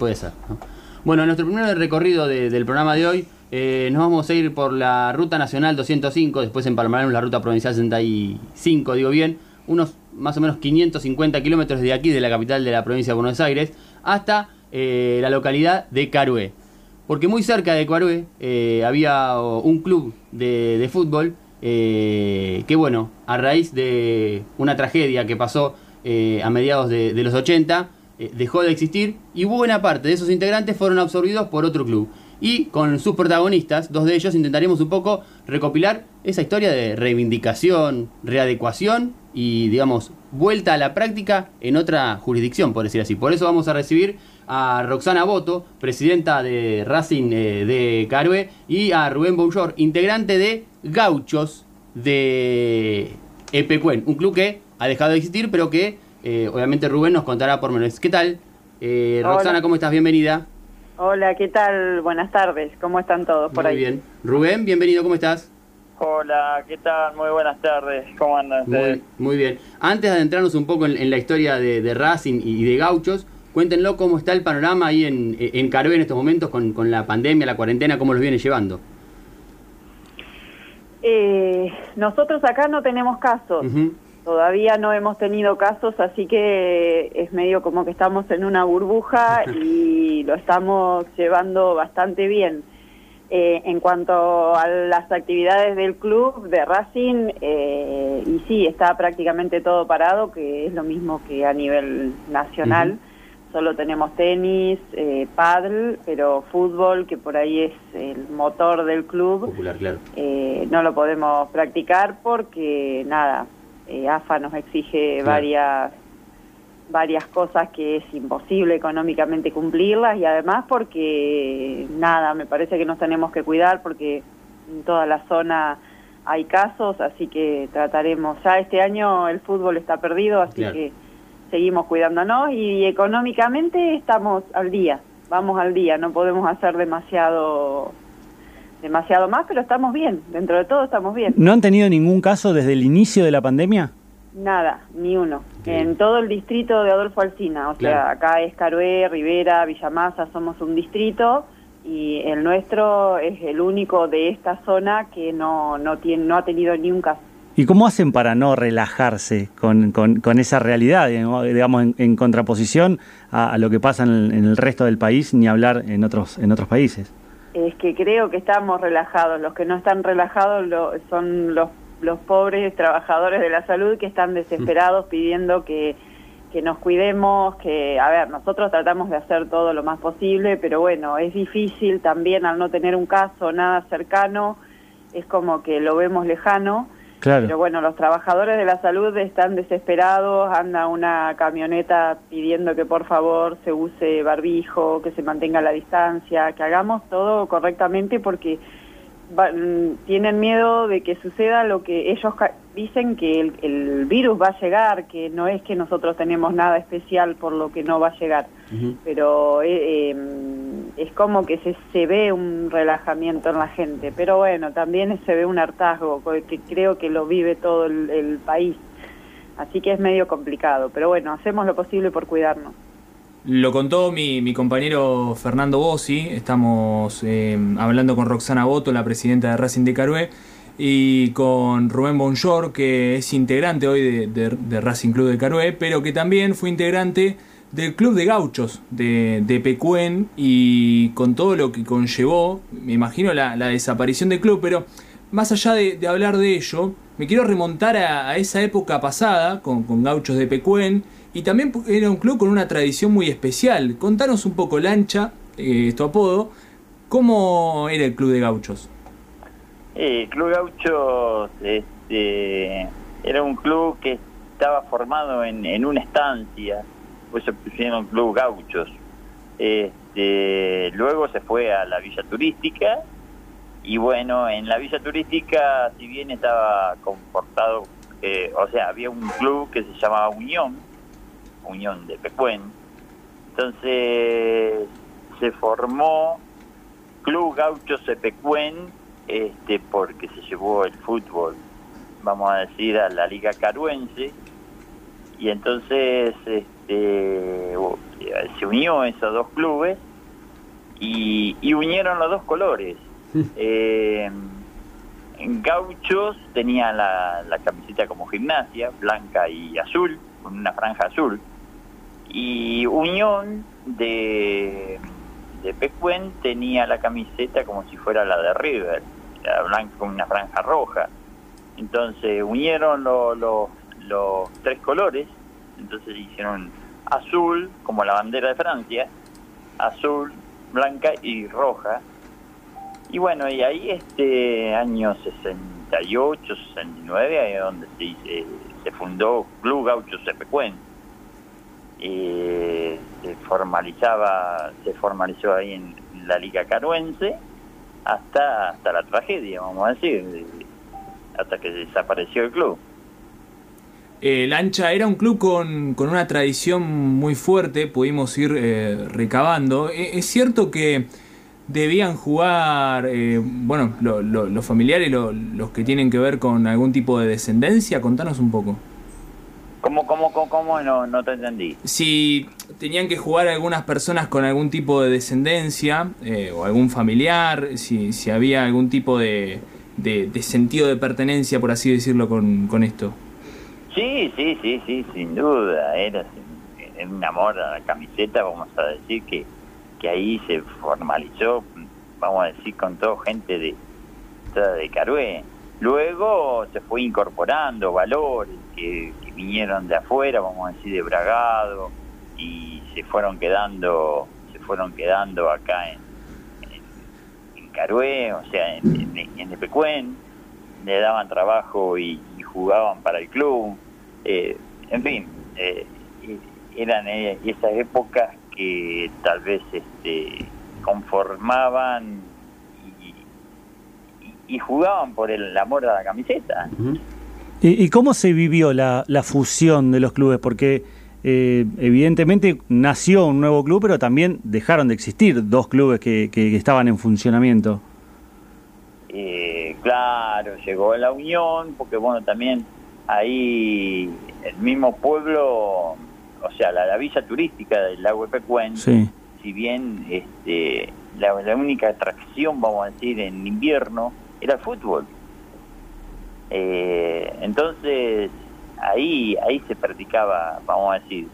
puede ser. Bueno, nuestro primer recorrido del programa de hoy, eh, nos vamos a ir por la Ruta Nacional 205, después empalmaremos la Ruta Provincial 65, digo bien, unos más o menos 550 kilómetros de aquí, de la capital de la provincia de Buenos Aires, hasta eh, la localidad de Carué. Porque muy cerca de Carué eh, había un club de, fútbol que, bueno, a raíz de una tragedia que pasó a mediados de los 80, eh, dejó de existir y buena parte de esos integrantes fueron absorbidos por otro club. Y con sus protagonistas, dos de ellos, intentaremos un poco recopilar esa historia de reivindicación, readecuación y, digamos, vuelta a la práctica en otra jurisdicción, por decir así. Por eso vamos a recibir a Roxana Boto, presidenta de Racing eh, de Carué, y a Rubén Bouchor, integrante de Gauchos de Epecuen, un club que ha dejado de existir, pero que eh, obviamente Rubén nos contará por menos. ¿Qué tal? Eh, Roxana, ¿cómo estás? Bienvenida. Hola, ¿qué tal? Buenas tardes. ¿Cómo están todos por ahí? Muy bien. Rubén, bienvenido, ¿cómo estás? Hola, ¿qué tal? Muy buenas tardes. ¿Cómo andan Muy, muy bien. Antes de adentrarnos un poco en, la historia de, Racing y de Gauchos, cuéntenlo cómo está el panorama ahí en, en en estos momentos con, la pandemia, la cuarentena, cómo los viene llevando. Eh, nosotros acá no tenemos casos. Todavía no hemos tenido casos, así que es medio como que estamos en una burbuja y lo estamos llevando bastante bien. Eh, en cuanto a las actividades del club de Racing, eh, y sí, está prácticamente todo parado, que es lo mismo que a nivel nacional. Solo tenemos tenis, eh, paddle, pero fútbol, que por ahí es el motor del club, Popular, claro. Eh, no lo podemos practicar porque, nada, eh, AFA nos exige varias varias cosas que es imposible económicamente cumplirlas y además porque nada, me parece que nos tenemos que cuidar porque en toda la zona hay casos, así que trataremos, ya este año el fútbol está perdido, así que seguimos cuidándonos y económicamente estamos al día, vamos al día, no podemos hacer demasiado demasiado más, pero estamos bien, dentro de todo estamos bien. ¿No han tenido ningún caso desde el inicio de la pandemia? Nada, ni uno. En todo el distrito de Adolfo Alsina, o sea, acá es Carué, Rivera, Villamasa, somos un distrito y el nuestro es el único de esta zona que no, no, tiene, no ha tenido ni un caso. ¿Y cómo hacen para no relajarse con, con, esa realidad, digamos, en, contraposición a, lo que pasa en el, resto del país, ni hablar en otros, en otros países? Es que creo que estamos relajados. Los que no están relajados son los, los pobres trabajadores de la salud que están desesperados pidiendo que, que nos cuidemos, que, a ver, nosotros tratamos de hacer todo lo más posible, pero bueno, es difícil también al no tener un caso nada cercano, es como que lo vemos lejano pero bueno, los trabajadores de la salud están desesperados, anda una camioneta pidiendo que por favor se use barbijo, que se mantenga la distancia, que hagamos todo correctamente porque mm, tienen miedo de que suceda lo que ellos dicen que el, virus va a llegar, que no es que nosotros tenemos nada especial por lo que no va a llegar, pero eh, em, es como que se, se ve un relajamiento en la gente, pero bueno, también se ve un hartazgo, que creo que lo vive todo el, país, así que es medio complicado, pero bueno, hacemos lo posible por cuidarnos. Lo contó mi, mi compañero Fernando Bossi, estamos em, hablando con Roxana Boto, la presidenta de Racing de Carué, y con Rubén Bonjour, que es integrante hoy de, Racing Club de Carué, pero que también fue integrante del Club de Gauchos de, de Pecuen y con todo lo que conllevó, me imagino, la, desaparición del club, pero más allá de, hablar de ello, me quiero remontar a, esa época pasada con, Gauchos de Pecuen y también era un club con una tradición muy especial. Contanos un poco, Lancha, eh, tu apodo, ¿cómo era el Club de Gauchos? Eh, Club Gauchos este, era un club que estaba formado en, una estancia, pues se pusieron Club Gauchos. Este, luego se fue a la villa turística y bueno, en la villa turística, si bien estaba comportado, eh, o sea, había un club que se llamaba Unión, Unión de Pecuen, entonces se formó Club Gauchos de Pecuen este, porque se llevó el fútbol, vamos a decir, a la Liga Caruense, y entonces este, este, se unió esos dos clubes y, y unieron los dos colores. eh, Gauchos tenía la, la camiseta como gimnasia, blanca y azul, con una franja azul. Y Unión de, de Pecuen tenía la camiseta como si fuera la de River, la blanca con una franja roja. Entonces unieron lo- lo- los tres colores, entonces hicieron azul como la bandera de Francia, azul, blanca y roja. Y bueno, y ahí este año 68, 69, ahí es donde se, se, se fundó Club Gaucho Cepecuen. Eh, se formalizaba, se formalizó ahí en la Liga Caruense hasta, hasta la tragedia, vamos a decir, de- hasta que desapareció el club. Eh, Lancha era un club con, con una tradición muy fuerte, pudimos ir eh, recabando. Eh, es cierto que debían jugar, eh, bueno, lo- lo- los familiares, lo- los que tienen que ver con algún tipo de descendencia, contanos un poco. ¿Cómo, cómo, cómo, cómo? No, no te entendí. Si tenían que jugar algunas personas con algún tipo de descendencia eh, o algún familiar, si, si había algún tipo de, de- de sentido de pertenencia, por así decirlo, con, con esto. Sí, sí, sí, sí, sin duda. Era, un amor a la camiseta, vamos a decir que, que ahí se formalizó, vamos a decir, con toda gente de, de Carué. Luego se fue incorporando valores que, vinieron de afuera, vamos a decir, de Bragado, y se fueron quedando, se fueron quedando acá en, en, en Carué, o sea, en, en, en Epecuén, le daban trabajo y jugaban para el club. Eh, en fin, eh, eran eh, esas épocas que tal vez este, conformaban y, y- y jugaban por el amor a la camiseta. ¿Y, y cómo se vivió la, la fusión de los clubes? Porque eh, evidentemente nació un nuevo club, pero también dejaron de existir dos clubes que, que- que estaban en funcionamiento. Eh, claro, llegó la unión, porque bueno, también ahí el mismo pueblo, o sea, la, la villa turística del lago de Pecuén, Sí. si bien este, la, la única atracción, vamos a decir, en invierno era el fútbol. Eh, entonces, ahí ahí se practicaba, vamos a decir,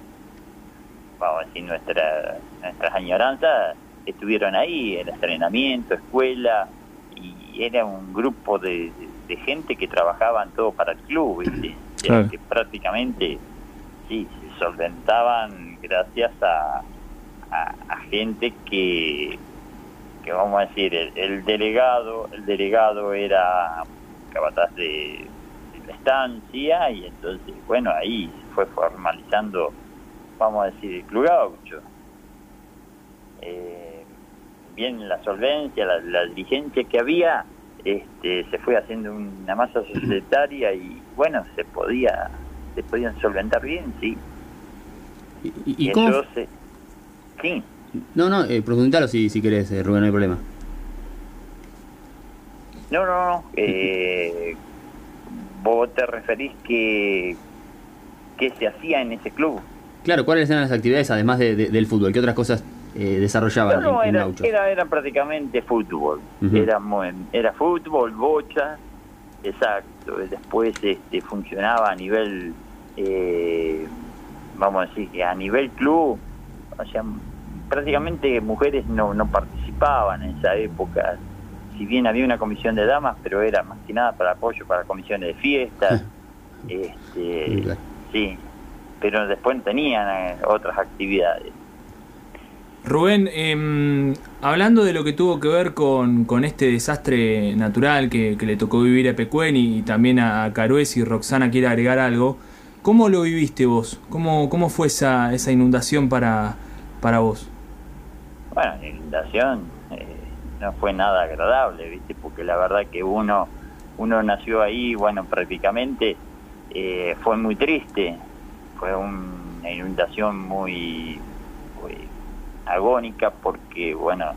vamos a decir, nuestra, nuestras añoranzas estuvieron ahí, el entrenamiento, escuela, y era un grupo de, de- gente que trabajaban todo para el club, ¿viste? Claro. que prácticamente sí, se solventaban gracias a, a, a gente que, que vamos a decir, el, el delegado, el delegado era capataz de, de la estancia y entonces, bueno, ahí se fue formalizando, vamos a decir, el club gaucho. Eh, bien la solvencia, la, la diligencia que había, este, se fue haciendo una masa societaria y bueno, se podía, se podían solventar bien, sí. ¿Y, y- y cómo? Sí. No, no, eh, preguntalo si, si querés, eh, Rubén, no hay problema. No, no, no. Eh, vos te referís que qué se hacía en ese club. Claro, ¿cuáles eran las actividades además de- de- del fútbol? ¿Qué otras cosas eh, desarrollaban No, no, en, en era, era, era prácticamente fútbol. Era, era fútbol, bocha, exacto. Después este, funcionaba a nivel, eh, vamos a decir que a nivel club, o sea, prácticamente mujeres no, no participaban en esa época. Si bien había una comisión de damas, pero era más que nada para apoyo para comisiones de fiestas. Sí, este, claro. sí, pero después tenían eh, otras actividades. Rubén, em, hablando de lo que tuvo que ver con, con este desastre natural que, le tocó vivir a Pecuén y, también a Carué, si Roxana quiere agregar algo, ¿cómo lo viviste vos? ¿Cómo, cómo fue esa, esa inundación para, para vos? Bueno, la inundación eh, no fue nada agradable, ¿viste? Porque la verdad que uno, uno nació ahí, bueno, prácticamente eh, fue muy triste. Fue un- una inundación muy agónica porque, bueno,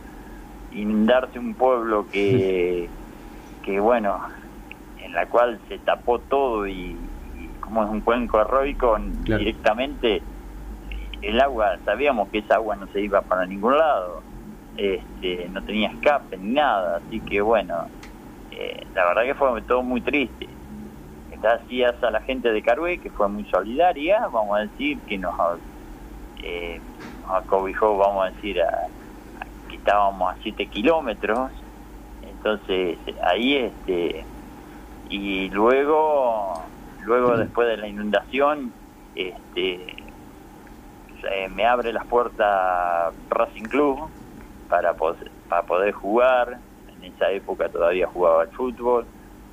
inundarse un pueblo que, que bueno, en la cual se tapó todo y, y como es un cuenco heroico, Claro. directamente el agua, sabíamos que esa agua no se iba para ningún lado, este, no tenía escape ni nada, así que bueno, eh, la verdad que fue todo muy triste. Gracias a la gente de Carué, que fue muy solidaria, vamos a decir, que nos, eh, nos acobijó, vamos a decir, a, que estábamos a 7 kilómetros, entonces ahí este y luego luego después de la inundación este me abre las puertas Racing Club para poder, para poder jugar. En esa época todavía jugaba al fútbol.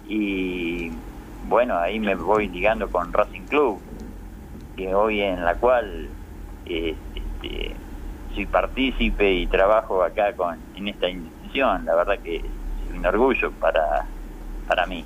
Y bueno ahí me voy ligando con Racing Club que hoy en la cual este, soy partícipe y trabajo acá con en esta institución la verdad que un orgullo para, para mí.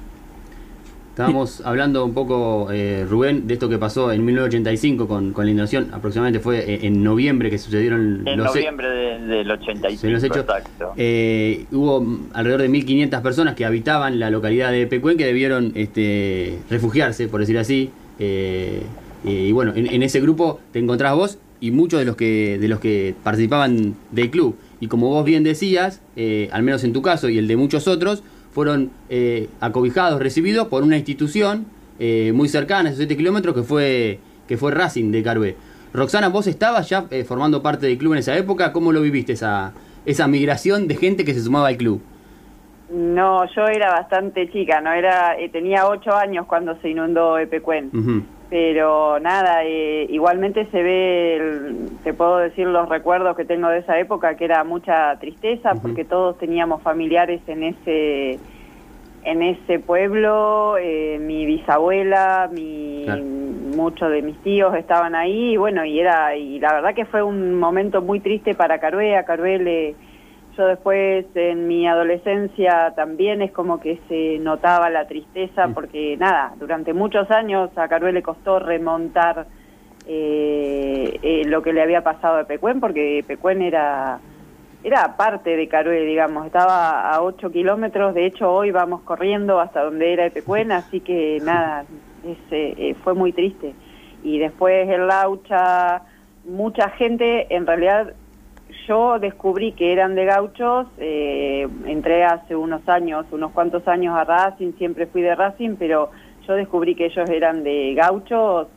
Estábamos hablando un poco, eh, Rubén, de esto que pasó en 1985 con, con la inundación. Aproximadamente fue eh, en noviembre que sucedieron en noviembre del 85, exacto. Eh, hubo alrededor de 1.500 personas que habitaban la localidad de Pecuén que debieron este, refugiarse, por decir así. y bueno, en, en, ese grupo te encontrás vos y muchos de los que, de los que participaban del club. Y como vos bien decías, eh, al menos en tu caso y el de muchos otros, fueron eh, acobijados, recibidos por una institución eh, muy cercana, a esos 7 kilómetros, que fue, que fue Racing de Carué. Roxana, vos estabas ya formando parte del club en esa época, ¿cómo lo viviste esa, esa migración de gente que se sumaba al club? No, yo era bastante chica, no era tenía 8 años cuando se inundó Epecuén pero nada, eh, igualmente se ve, te puedo decir los recuerdos que tengo de esa época, que era mucha tristeza, porque todos teníamos familiares en ese en ese pueblo, eh, mi bisabuela, mi, muchos de mis tíos estaban ahí, y bueno, y era, y la verdad que fue un momento muy triste para Carué, a Carué le después en mi adolescencia también es como que se notaba la tristeza porque nada, durante muchos años a Carué le costó remontar eh, eh, lo que le había pasado a Pecuén porque Pecuén era era parte de Carué, digamos, estaba a 8 kilómetros, de hecho hoy vamos corriendo hasta donde era Pecuén, así que nada, eh, fue muy triste. Y después el Laucha, mucha gente en realidad yo descubrí que eran de gauchos, eh, entré hace unos años, unos cuantos años a Racing, siempre fui de Racing, pero yo descubrí que ellos eran de gauchos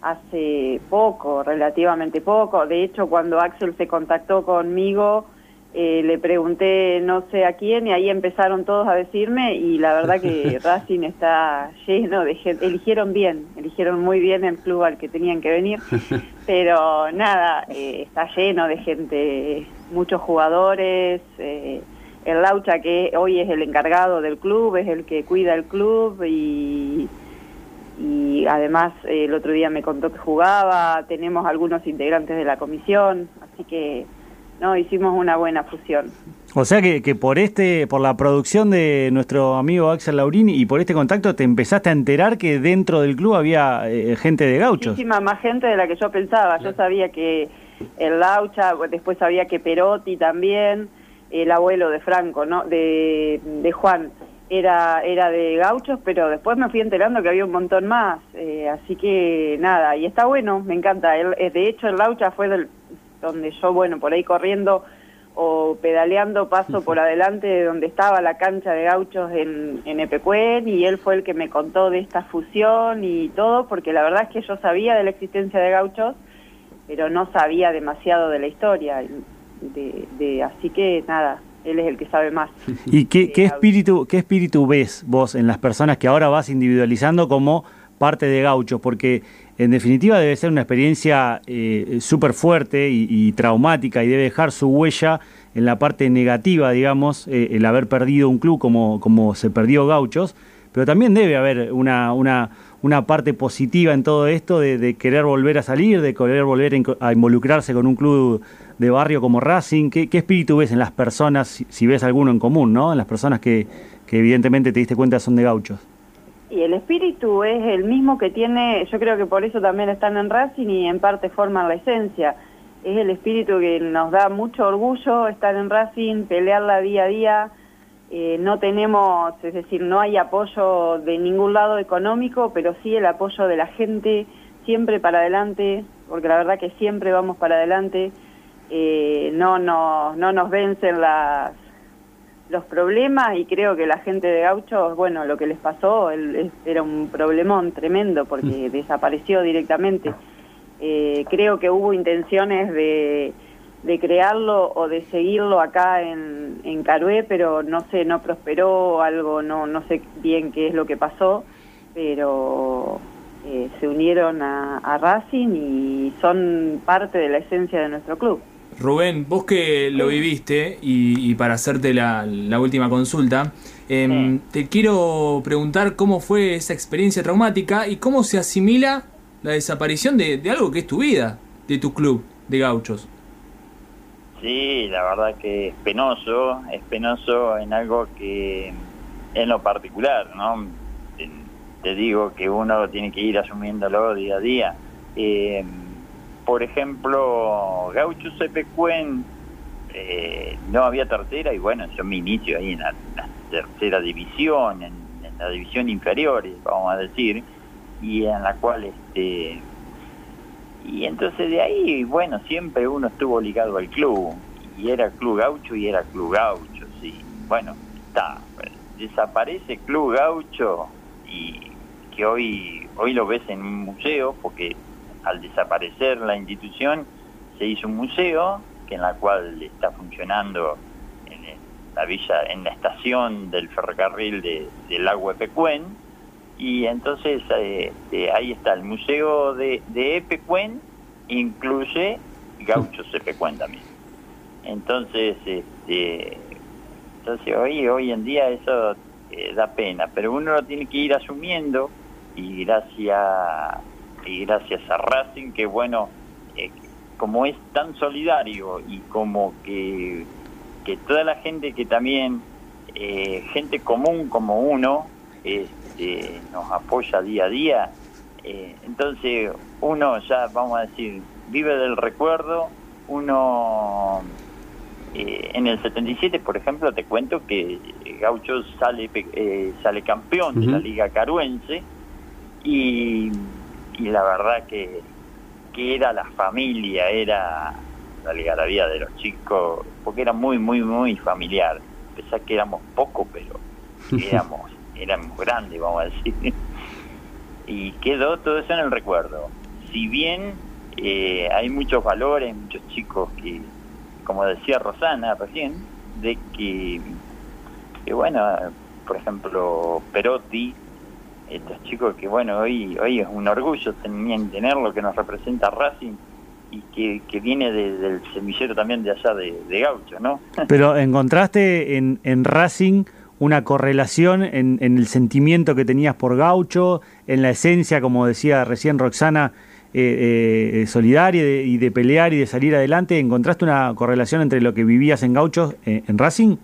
hace poco, relativamente poco. De hecho, cuando Axel se contactó conmigo, eh, le pregunté no sé a quién y ahí empezaron todos a decirme y la verdad que Racing está lleno de gente, eligieron bien, eligieron muy bien el club al que tenían que venir, pero nada, eh, está lleno de gente, muchos jugadores, eh, el Laucha que hoy es el encargado del club, es el que cuida el club y, y además el otro día me contó que jugaba, tenemos algunos integrantes de la comisión, así que no, hicimos una buena fusión. O sea que, que, por este, por la producción de nuestro amigo Axel Laurini y por este contacto te empezaste a enterar que dentro del club había eh, gente de gauchos. Muchísima más gente de la que yo pensaba. Yo sabía que el Laucha, después sabía que Perotti también, el abuelo de Franco, ¿no? De, de Juan, era, era de gauchos, pero después me fui enterando que había un montón más. Eh, así que nada, y está bueno, me encanta. El, eh, de hecho, el Laucha fue del donde yo, bueno, por ahí corriendo o pedaleando paso por adelante de donde estaba la cancha de gauchos en, en Epecuén y él fue el que me contó de esta fusión y todo, porque la verdad es que yo sabía de la existencia de gauchos, pero no sabía demasiado de la historia, de, de así que nada, él es el que sabe más. ¿Y qué, qué espíritu, qué espíritu ves vos en las personas que ahora vas individualizando como parte de gauchos? Porque en definitiva debe ser una experiencia eh, súper fuerte y, traumática y debe dejar su huella en la parte negativa, digamos, eh, el haber perdido un club como, como se perdió Gauchos, pero también debe haber una, una, una parte positiva en todo esto de, querer volver a salir, de querer volver a involucrarse con un club de barrio como Racing. ¿Qué, espíritu ves en las personas, si, ves alguno en común, ¿no? en las personas que, que evidentemente te diste cuenta son de Gauchos? Y el espíritu es el mismo que tiene, yo creo que por eso también están en Racing y en parte forman la esencia. Es el espíritu que nos da mucho orgullo estar en Racing, pelearla día a día. Eh, no tenemos, es decir, no hay apoyo de ningún lado económico, pero sí el apoyo de la gente, siempre para adelante. porque la verdad que siempre vamos para adelante, eh, no, no, no nos vencen las, los problemas y creo que la gente de Gauchos, bueno, lo que les pasó era un problemón tremendo porque mm. desapareció directamente. Eh, creo que hubo intenciones de, de, crearlo o de seguirlo acá en, en Carué, pero no sé, no prosperó algo, no, no sé bien qué es lo que pasó, pero eh, se unieron a, a Racing y son parte de la esencia de nuestro club. Rubén, vos que lo viviste y, para hacerte la, última consulta, em, te quiero preguntar cómo fue esa experiencia traumática y cómo se asimila la desaparición de, algo que es tu vida, de tu club de gauchos. Sí, la verdad que es penoso, es penoso en algo que en lo particular, ¿no? Te, digo que uno tiene que ir asumiéndolo día a día. Eh, por ejemplo, Gaucho Cepecuen eh, no había tercera y bueno, yo mi inicio ahí en la, tercera división, en, la división inferior, vamos a decir, y en la cual este y entonces de ahí, bueno, siempre uno estuvo ligado al club, y era Club Gaucho y era Club Gaucho, sí. Bueno, está, desaparece Club Gaucho y que hoy hoy lo ves en un museo porque al desaparecer la institución se hizo un museo que en la cual está funcionando en la villa en la estación del ferrocarril de, del lago Epecuen y entonces este, ahí está el museo de, de Epecuen incluye gauchos Epecuen también. Entonces este entonces hoy hoy en día eso eh, da pena pero uno lo tiene que ir asumiendo y gracias y gracias a Racing que bueno eh, como es tan solidario y como que, que toda la gente que también eh, gente común como uno este, nos apoya día a día eh, entonces uno ya vamos a decir vive del recuerdo. Uno en el 77 por ejemplo te cuento que Gaucho sale sale campeón de la liga caruense y y la verdad que, que era la familia, era la algarabía de los chicos, porque era muy, muy, muy familiar. Pensá que éramos pocos, pero éramos, éramos grandes, vamos a decir. y quedó todo eso en el recuerdo. Si bien eh, hay muchos valores, muchos chicos que, como decía Rosana recién, de que, que bueno, por ejemplo, Perotti estos chicos que bueno, hoy hoy es un orgullo tener, tener lo que nos representa Racing y que, que viene del semillero también de allá de, Gaucho, ¿no? Pero encontraste en, en Racing una correlación en, en, el sentimiento que tenías por Gaucho, en la esencia, como decía recién Roxana, eh, eh, solidaria y de, pelear y de salir adelante. ¿Encontraste una correlación entre lo que vivías en Gaucho eh, en Racing?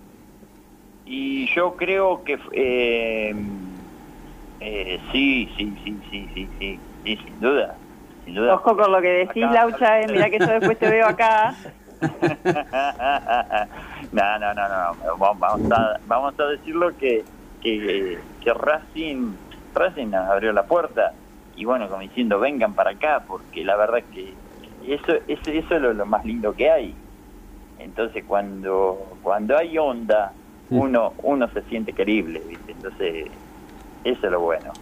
Y yo creo que eh, sí, sí, sí, sí, sí, sí, sin duda, sin duda. Ojo con lo que decís, Laucha, eh, mira que yo después te veo acá. no, no, no, no, vamos a, vamos a decirlo que, que, que Racing, Racing nos abrió la puerta y bueno, como diciendo, vengan para acá, porque la verdad que eso, eso, eso es lo, más lindo que hay. Entonces cuando, cuando hay onda, uno, uno se siente querible, ¿viste? Entonces eso es lo bueno.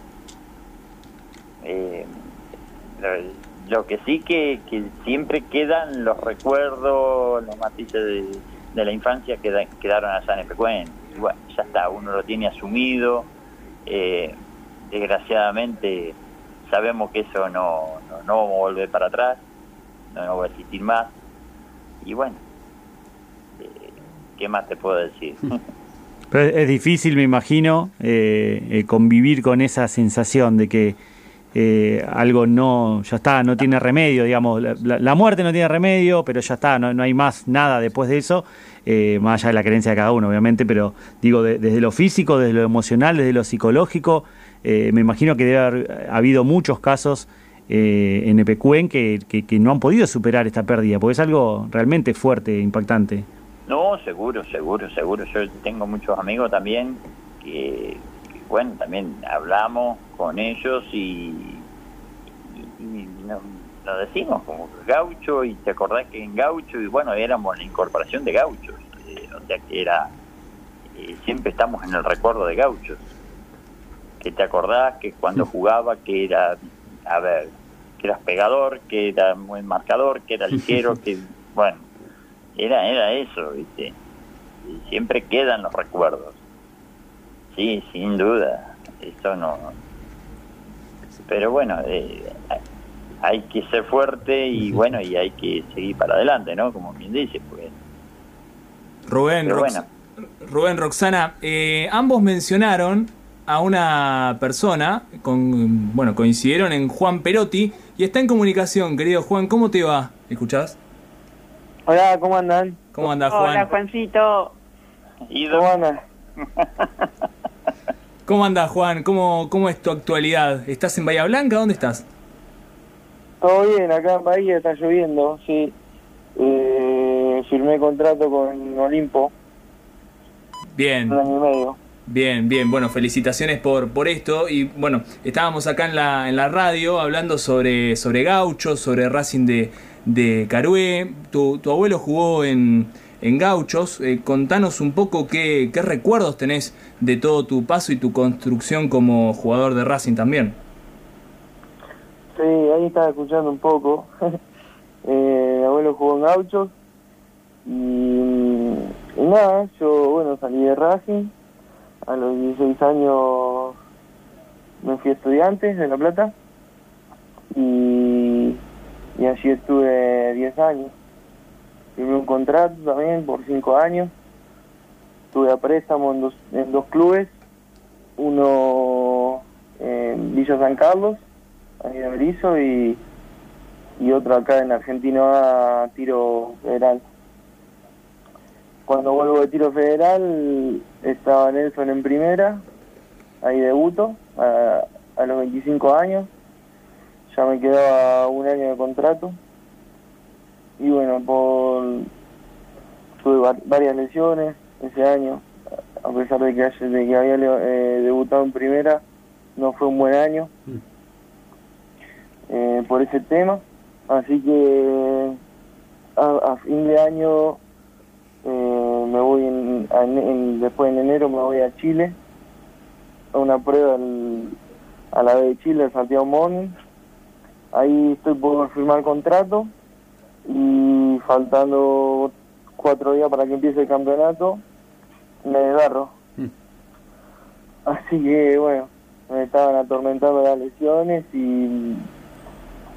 Eh, lo, que sí que, que, siempre quedan los recuerdos, los matices de, la infancia que quedaron allá en Epecuen. Y bueno, ya está, uno lo tiene asumido. Eh, desgraciadamente sabemos que eso no, no, vamos a volver para atrás, no, va a existir más. Y bueno, eh, ¿qué más te puedo decir? es difícil, me imagino, eh, eh, convivir con esa sensación de que eh, algo no, ya está, no tiene remedio, digamos, la, muerte no tiene remedio, pero ya está, no, hay más nada después de eso, más allá de la creencia de cada uno, obviamente, pero digo, desde lo físico, desde lo emocional, desde lo psicológico, me imagino que debe haber habido muchos casos en Epecuen que, que no han podido superar esta pérdida, porque es algo realmente fuerte, impactante. No, seguro, seguro, seguro. Yo tengo muchos amigos también que, bueno, también hablamos con ellos y, lo decimos como gaucho y te acordás que en gaucho, y bueno, éramos la incorporación de gauchos, eh, o sea que era, eh, siempre estamos en el recuerdo de gauchos, que te acordás que cuando jugaba que era, a ver, que eras pegador, que era buen marcador, que era ligero, que, bueno, era, era eso, ¿viste? Y siempre quedan los recuerdos. Sí, sin duda, eso no... Pero bueno, eh, hay que ser fuerte y bueno, y hay que seguir para adelante, ¿no? Como bien dice, pues. Rubén, Pero Rox- bueno. Rubén, Roxana, eh, ambos mencionaron a una persona, con, bueno, coincidieron en Juan Perotti y está en comunicación, querido Juan, ¿cómo te va? ¿Escuchás? Hola, ¿cómo andan? ¿Cómo anda Juan? Hola, Juancito. Ido, ¿Cómo andan? ¿Cómo anda Juan? ¿Cómo, ¿Cómo es tu actualidad? ¿Estás en Bahía Blanca? ¿Dónde estás? Todo bien, acá en Bahía está lloviendo, sí. Eh, firmé contrato con Olimpo, Bien. un año y medio. Bien, bien, bueno, felicitaciones por, por esto. Y bueno, estábamos acá en la, en la radio hablando sobre, sobre Gauchos, sobre Racing de, de Carué. Tu, tu abuelo jugó en, en Gauchos. Eh, contanos un poco qué, qué recuerdos tenés de todo tu paso y tu construcción como jugador de Racing también. Sí, ahí estaba escuchando un poco. eh, mi abuelo jugó en Gauchos y, y nada, yo bueno salí de Racing. A los 16 años me fui a estudiantes de La Plata y, y allí estuve 10 años. Firmé un contrato también por 5 años. Estuve a préstamo en dos, en dos clubes, uno en Villa San Carlos ahí de Berizo y, y otro acá en Argentino a tiro federal. Cuando vuelvo de tiro federal estaba Nelson en primera, ahí debuto a, a los 25 años, ya me quedaba un año de contrato y bueno, por tuve va- varias lesiones ese año, a pesar de que, de que había eh, debutado en primera, no fue un buen año eh, por ese tema. Así que a, a fin de año me voy en, en- después en enero me voy a Chile a una prueba a la B de Chile, al Santiago Morning. Ahí estoy por firmar contrato y faltando cuatro días para que empiece el campeonato me desgarro. Mm. Así que bueno, me estaban atormentando las lesiones y,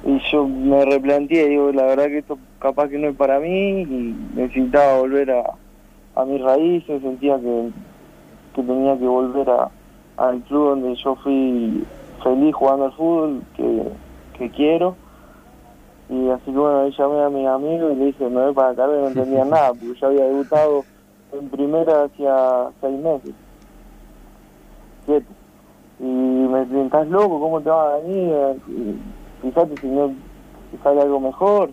y yo me replanteé, digo, la verdad que esto capaz que no es para mí y necesitaba volver a, a mis raíces, sentía que, que tenía que volver a, al club donde yo fui feliz jugando al fútbol, que, que quiero. Y así que bueno, ahí llamé a mis amigos y le dije, me voy para acá, no entendía nada, porque yo había debutado en primera hacía seis meses, siete. Y me decían, ¿estás loco? ¿Cómo te vas a venir? Fíjate si no si sale algo mejor.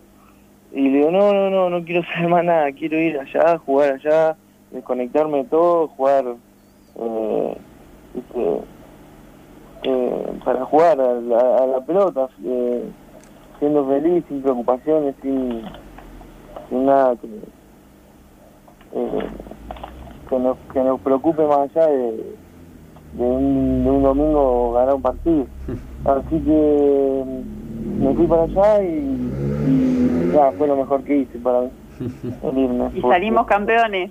Y le digo, no, no, no, no quiero saber más nada, quiero ir allá, jugar allá, desconectarme de todo, jugar, eh, viste, eh, para jugar a la, a la pelota, eh, siendo feliz, sin preocupaciones, sin, sin nada que, eh, que, nos, que nos preocupe más allá de, de, un, de un domingo ganar un partido. Así que me fui para allá y, y ya fue lo mejor que hice para mí. Y salimos campeones.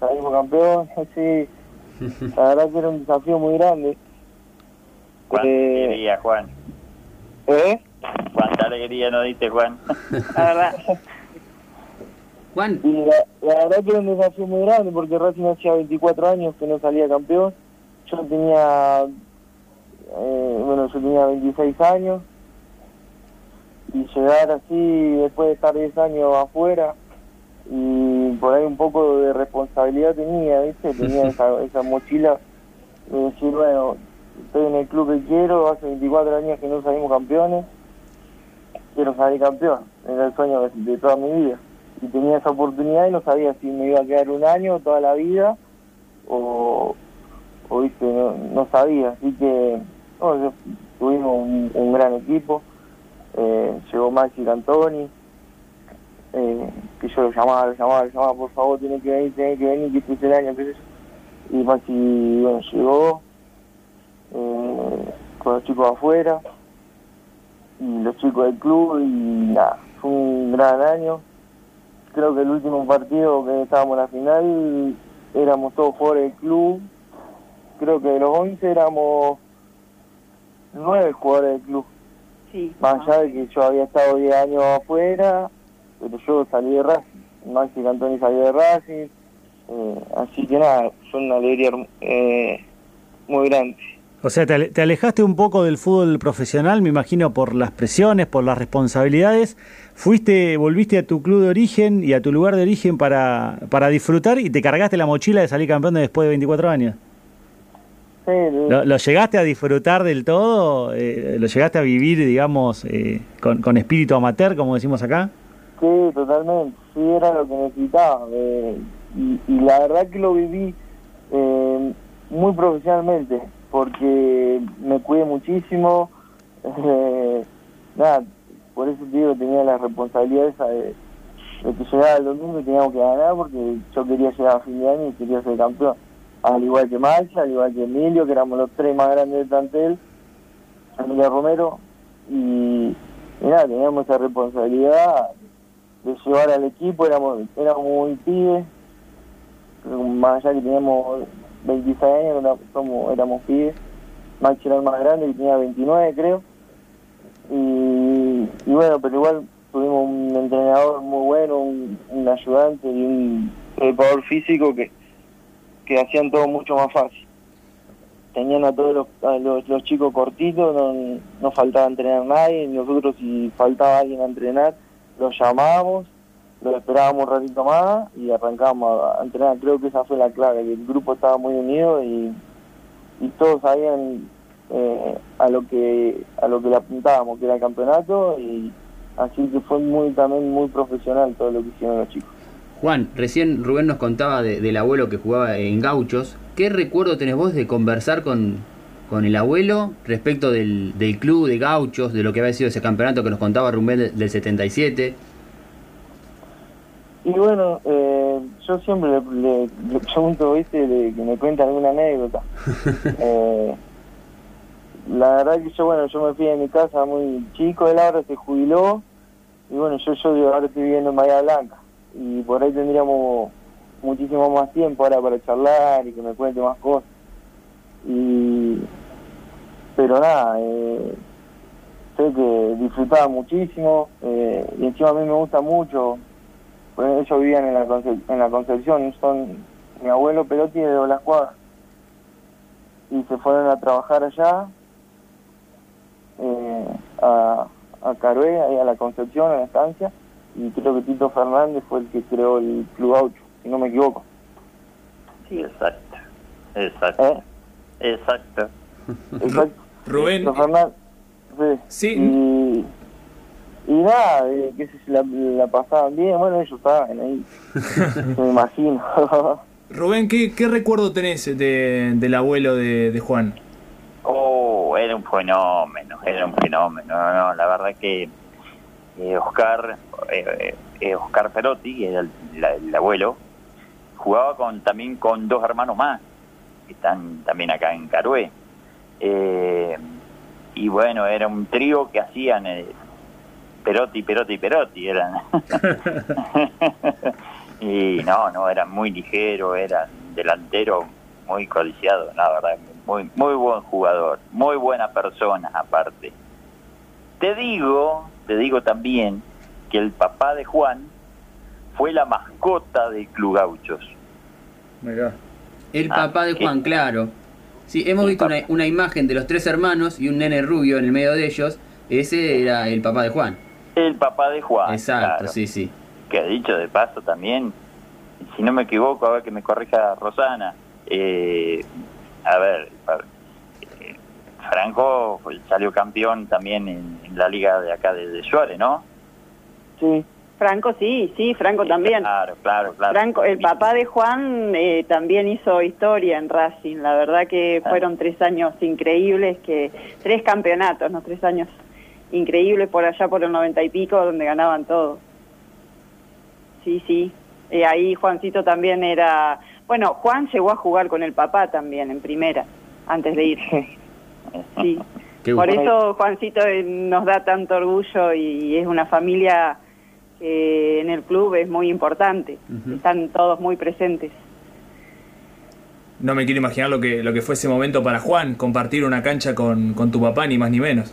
salimos campeón, sí. La verdad que era un desafío muy grande. cuánta Eh, alegría, Juan. ¿Eh? Cuánta alegría nos diste, Juan. La verdad. Juan, Y la, la verdad que era un desafío muy grande porque Racing hacía 24 años que no salía campeón. Yo tenía, eh, bueno, yo tenía 26 años y llegar así después de estar 10 años afuera y por ahí un poco de responsabilidad tenía, ¿viste? Tenía esa, esa mochila de decir, bueno, estoy en el club que quiero, hace 24 años que no salimos campeones, quiero salir campeón, era el sueño de, de toda mi vida. Y tenía esa oportunidad y no sabía si me iba a quedar un año toda la vida o, o viste, no, no sabía, así que no, tuvimos un, un gran equipo, eh, llegó Maxi Cantoni, eh, que yo lo llamaba, lo llamaba, lo llamaba, por favor, tiene que venir, tiene que venir, que este es el año, yo. Y Maxi, bueno, llegó eh, con los chicos afuera y los chicos del club y nada, fue un gran año. Creo que el último partido que estábamos en la final éramos todos jugadores del club. Creo que de los 11 éramos nueve jugadores del club. Sí. Más allá de que yo había estado 10 años afuera, pero yo salí de Racing. Maxi Cantoni salió de Racing. eh, así que nada, fue una alegría eh, muy grande. O sea, te, ale- te alejaste un poco del fútbol profesional, me imagino, por las presiones, por las responsabilidades. Fuiste, volviste a tu club de origen y a tu lugar de origen para, para disfrutar y te cargaste la mochila de salir campeón de después de 24 años. ¿Lo, lo llegaste a disfrutar del todo? Eh, ¿Lo llegaste a vivir, digamos, eh, con, con espíritu amateur, como decimos acá? Sí, totalmente. Sí, era lo que necesitaba. eh, y, y la verdad que lo viví eh, muy profesionalmente, porque me cuidé muchísimo. eh, nada, por eso te digo, tenía la responsabilidad esa de, de que llegaba el domingo y teníamos que ganar, porque yo quería llegar a fin de año y quería ser campeón. Al igual que Max, al igual que Emilio, que éramos los tres más grandes del plantel, Emilio Romero, y, nada, teníamos esa responsabilidad de llevar al equipo, éramos, éramos muy pibes, más allá que teníamos 26 años, somos, éramos pibes, Max era el más grande, que tenía 29 creo, y, y bueno, pero igual tuvimos un entrenador muy bueno, un, un ayudante y un preparador físico que, que hacían todo mucho más fácil. Tenían a todos los, a los, chicos cortitos, no, faltaba entrenar nadie, nosotros si faltaba alguien a entrenar, los llamábamos, los esperábamos un ratito más y arrancábamos a, entrenar. Creo que esa fue la clave, que el grupo estaba muy unido y, y todos sabían eh, a lo que a lo que le apuntábamos, que era el campeonato, y así que fue muy también muy profesional todo lo que hicieron los chicos. Juan, recién Rubén nos contaba de- del abuelo que jugaba en Gauchos. ¿Qué recuerdo tenés vos de conversar con, con el abuelo respecto del, del club de Gauchos, de lo que había sido ese campeonato que nos contaba Rubén del, del 77? Y bueno, eh, yo siempre le, le- le pregunto, ¿viste? que me cuenta alguna anécdota. Eh, la verdad que yo, bueno, yo me fui de mi casa muy chico, él ahora se jubiló, y bueno, yo, yo ahora estoy viviendo en Bahía Blanca, y por ahí tendríamos muchísimo más tiempo ahora para charlar y que me cuente más cosas. Y, pero nada, eh, sé que disfrutaba muchísimo, eh, y encima a mí me gusta mucho ellos vivían en la, Conce- en la Concepción, son mi abuelo Pelotti de Las Cuadras. Y se fueron a trabajar allá, eh, a, a Carué, a la Concepción, a la estancia, y creo que Tito Fernández fue el que creó el Club Gaucho, si no me equivoco. Sí. Exacto, exacto, ¿Eh? exacto. Exacto. Rubén, Tito Fernández, sí. Sí. Y, y nada, eh, qué sé yo, la, la pasaban bien, bueno, ellos estaban ahí, me imagino. Rubén, ¿qué, qué recuerdo tenés de- del abuelo de, de Juan? Oh, era un fenómeno, era un fenómeno. No, no, la verdad que Oscar, eh, eh, Oscar Perotti, el, la- el abuelo, jugaba con también con dos hermanos más, que están también acá en Carué. Eh, y bueno, era un trío que hacían eh, Perotti, Perotti, Perotti, eran. y no, no, era muy ligero, era delantero muy codiciado, la verdad, muy, muy buen jugador, muy buena persona aparte. Te digo, te digo también que el papá de Juan fue la mascota del Club Gauchos. El Ah, papá de ¿qué? Juan, claro. Sí, hemos El visto una, una imagen de los tres hermanos y un nene rubio en el medio de ellos. Ese era el papá de Juan. El papá de Juan. Exacto, claro. sí, sí. que dicho de paso también, si no me equivoco, a ver que me corrija Rosana, eh, a ver, Franco pues, salió campeón también en, en la liga de acá de, de Suárez, ¿no? sí, Franco sí, sí, Franco también. Claro, claro, claro. Franco, el papá de Juan eh, también hizo historia en Racing. La verdad que Ah. fueron tres años increíbles, que tres campeonatos, no tres años increíbles por allá por el noventa y pico, donde ganaban todo. Sí, sí. Eh, ahí Juancito también era... Bueno, Juan llegó a jugar con el papá también en primera, antes de irse. Sí. Qué Por eso Juancito eh, nos da tanto orgullo y es una familia que en el club es muy importante. Están todos muy presentes. No me quiero imaginar lo que, lo que fue ese momento para Juan, compartir una cancha con, con tu papá, ni más ni menos.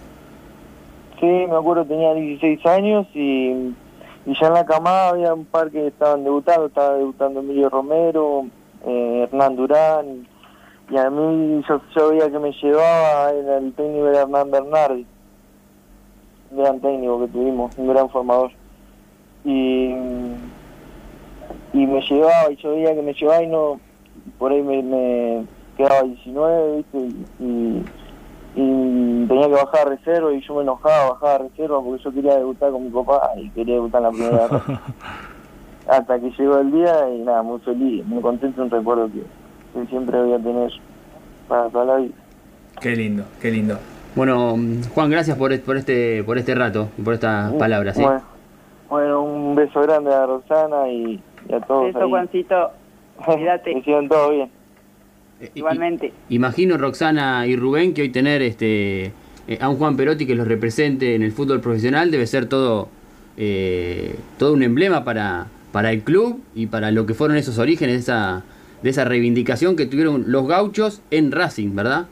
Sí, me acuerdo, tenía 16 años y, y ya en la camada había un par que estaban debutando, estaba debutando Emilio Romero, eh, Hernán Durán, y a mí yo, yo veía que me llevaba, era el técnico de Hernán Bernardi, un gran técnico que tuvimos, un gran formador. Y, y me llevaba, y yo veía que me llevaba y no, por ahí me, me quedaba 19, ¿viste? Y, y tenía que bajar a reserva y yo me enojaba, bajaba a reserva porque yo quería debutar con mi papá y quería debutar en la primera. Hasta que llegó el día y nada, muy feliz, muy contento, un recuerdo que, que siempre voy a tener para toda la vida. Qué lindo, qué lindo. Bueno, Juan, gracias por, por este por este rato y por estas palabras. ¿sí? Bueno, bueno, un beso grande a Rosana y, y a todos. Eso, ahí. Juancito, cuídate. que sigan todo bien. Eh, igualmente. Imagino, Roxana y Rubén, que hoy tener este eh, a un Juan Perotti que los represente en el fútbol profesional debe ser todo, eh, todo un emblema para, para el club y para lo que fueron esos orígenes esa, de esa reivindicación que tuvieron los gauchos en Racing, ¿verdad?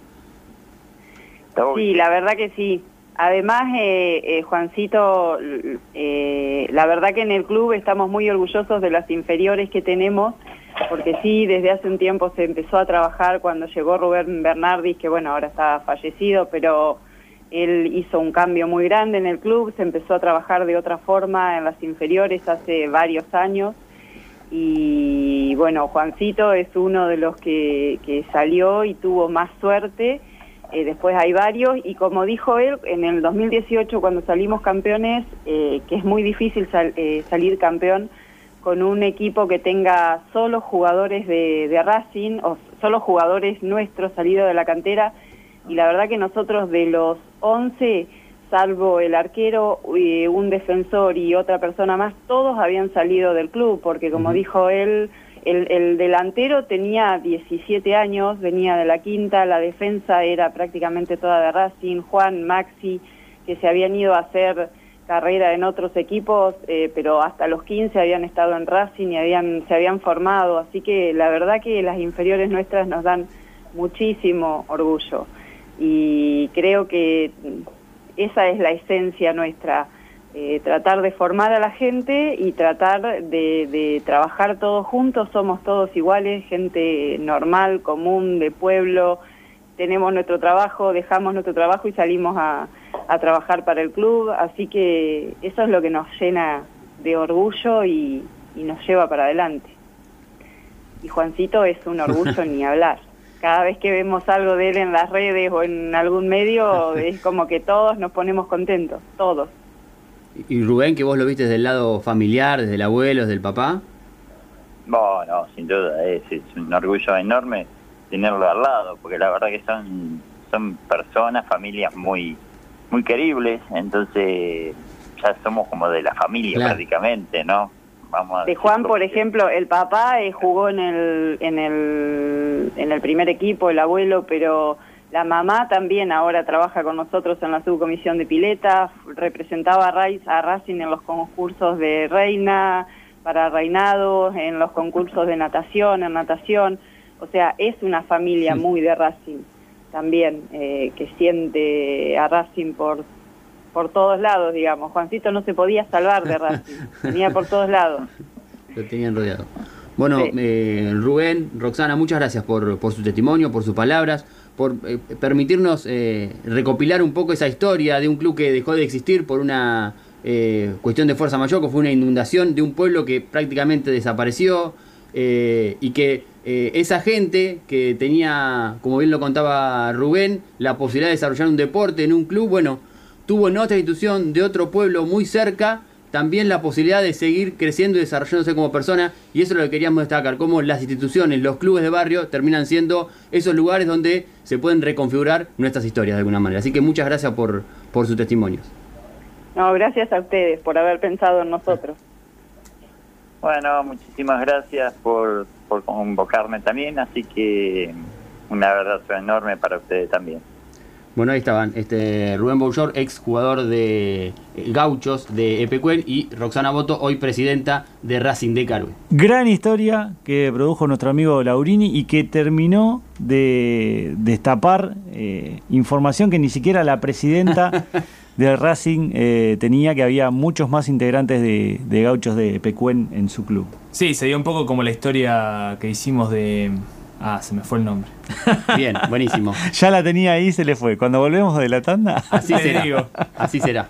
Sí, la verdad que sí. Además, eh, eh, Juancito, eh, la verdad que en el club estamos muy orgullosos de las inferiores que tenemos, porque sí, desde hace un tiempo se empezó a trabajar cuando llegó Rubén Bernardis, que bueno, ahora está fallecido, pero él hizo un cambio muy grande en el club, se empezó a trabajar de otra forma en las inferiores hace varios años. Y bueno, Juancito es uno de los que, que salió y tuvo más suerte. Eh, después hay varios y como dijo él, en el 2018 cuando salimos campeones, eh, que es muy difícil sal- eh, salir campeón con un equipo que tenga solo jugadores de, Racing o solo jugadores nuestros salidos de la cantera y la verdad que nosotros de los 11, salvo el arquero, eh, un defensor y otra persona más, todos habían salido del club porque como dijo él, el, el delantero tenía 17 años, venía de la quinta, la defensa era prácticamente toda de Racing, Juan, Maxi, que se habían ido a hacer carrera en otros equipos, eh, pero hasta los 15 habían estado en Racing y habían, se habían formado, así que la verdad que las inferiores nuestras nos dan muchísimo orgullo. Y creo que esa es la esencia nuestra, eh, tratar de formar a la gente y tratar de, de trabajar todos juntos, somos todos iguales, gente normal, común, de pueblo, tenemos nuestro trabajo, dejamos nuestro trabajo y salimos a, a trabajar para el club, así que eso es lo que nos llena de orgullo y, y nos lleva para adelante. Y Juancito es un orgullo ni hablar. Cada vez que vemos algo de él en las redes o en algún medio, es como que todos nos ponemos contentos, todos. Y Rubén, que vos lo viste desde el lado familiar, desde el abuelo, desde el papá. No, no, sin duda, es, es un orgullo enorme tenerlo al lado, porque la verdad que son, son personas, familias muy, muy queribles, entonces ya somos como de la familia Claro. prácticamente, ¿no? Vamos a De Juan, por ejemplo, el papá eh, jugó en el, en, el, en el primer equipo, el abuelo, pero la mamá también ahora trabaja con nosotros en la subcomisión de pileta, representaba a, Rais- a Racing en los concursos de reina, para reinados, en los concursos de natación, en natación. O sea, es una familia muy de Racing también, eh, que siente a Racing por, por todos lados, digamos. Juancito no se podía salvar de Racing, venía por todos lados. Lo tenían rodeado. Bueno, Sí. eh, Rubén, Roxana, muchas gracias por, por su testimonio, por sus palabras, por eh, permitirnos eh, recopilar un poco esa historia de un club que dejó de existir por una eh, cuestión de fuerza mayor, que fue una inundación de un pueblo que prácticamente desapareció y que esa gente que tenía, como bien lo contaba Rubén, la posibilidad de desarrollar un deporte en un club, bueno, tuvo en otra institución de otro pueblo muy cerca también la posibilidad de seguir creciendo y desarrollándose como persona y eso es lo que queríamos destacar, cómo las instituciones, los clubes de barrio terminan siendo esos lugares donde se pueden reconfigurar nuestras historias de alguna manera. Así que muchas gracias por, por sus testimonios. No, gracias a ustedes por haber pensado en nosotros. Bueno, muchísimas gracias por, por convocarme también, así que un abrazo enorme para ustedes también. Bueno, ahí estaban este Rubén Bouchor, ex jugador de eh, Gauchos de Epecuen y Roxana Boto, hoy presidenta de Racing de Carue. Gran historia que produjo nuestro amigo Laurini y que terminó de destapar eh, información que ni siquiera la presidenta del Racing eh, tenía, que había muchos más integrantes de, de Gauchos de Epecuen en su club. Sí, se dio un poco como la historia que hicimos de... Ah, se me fue el nombre. Bien, buenísimo. Ya la tenía ahí, se le fue. Cuando volvemos de la tanda. Así será. digo. Así será.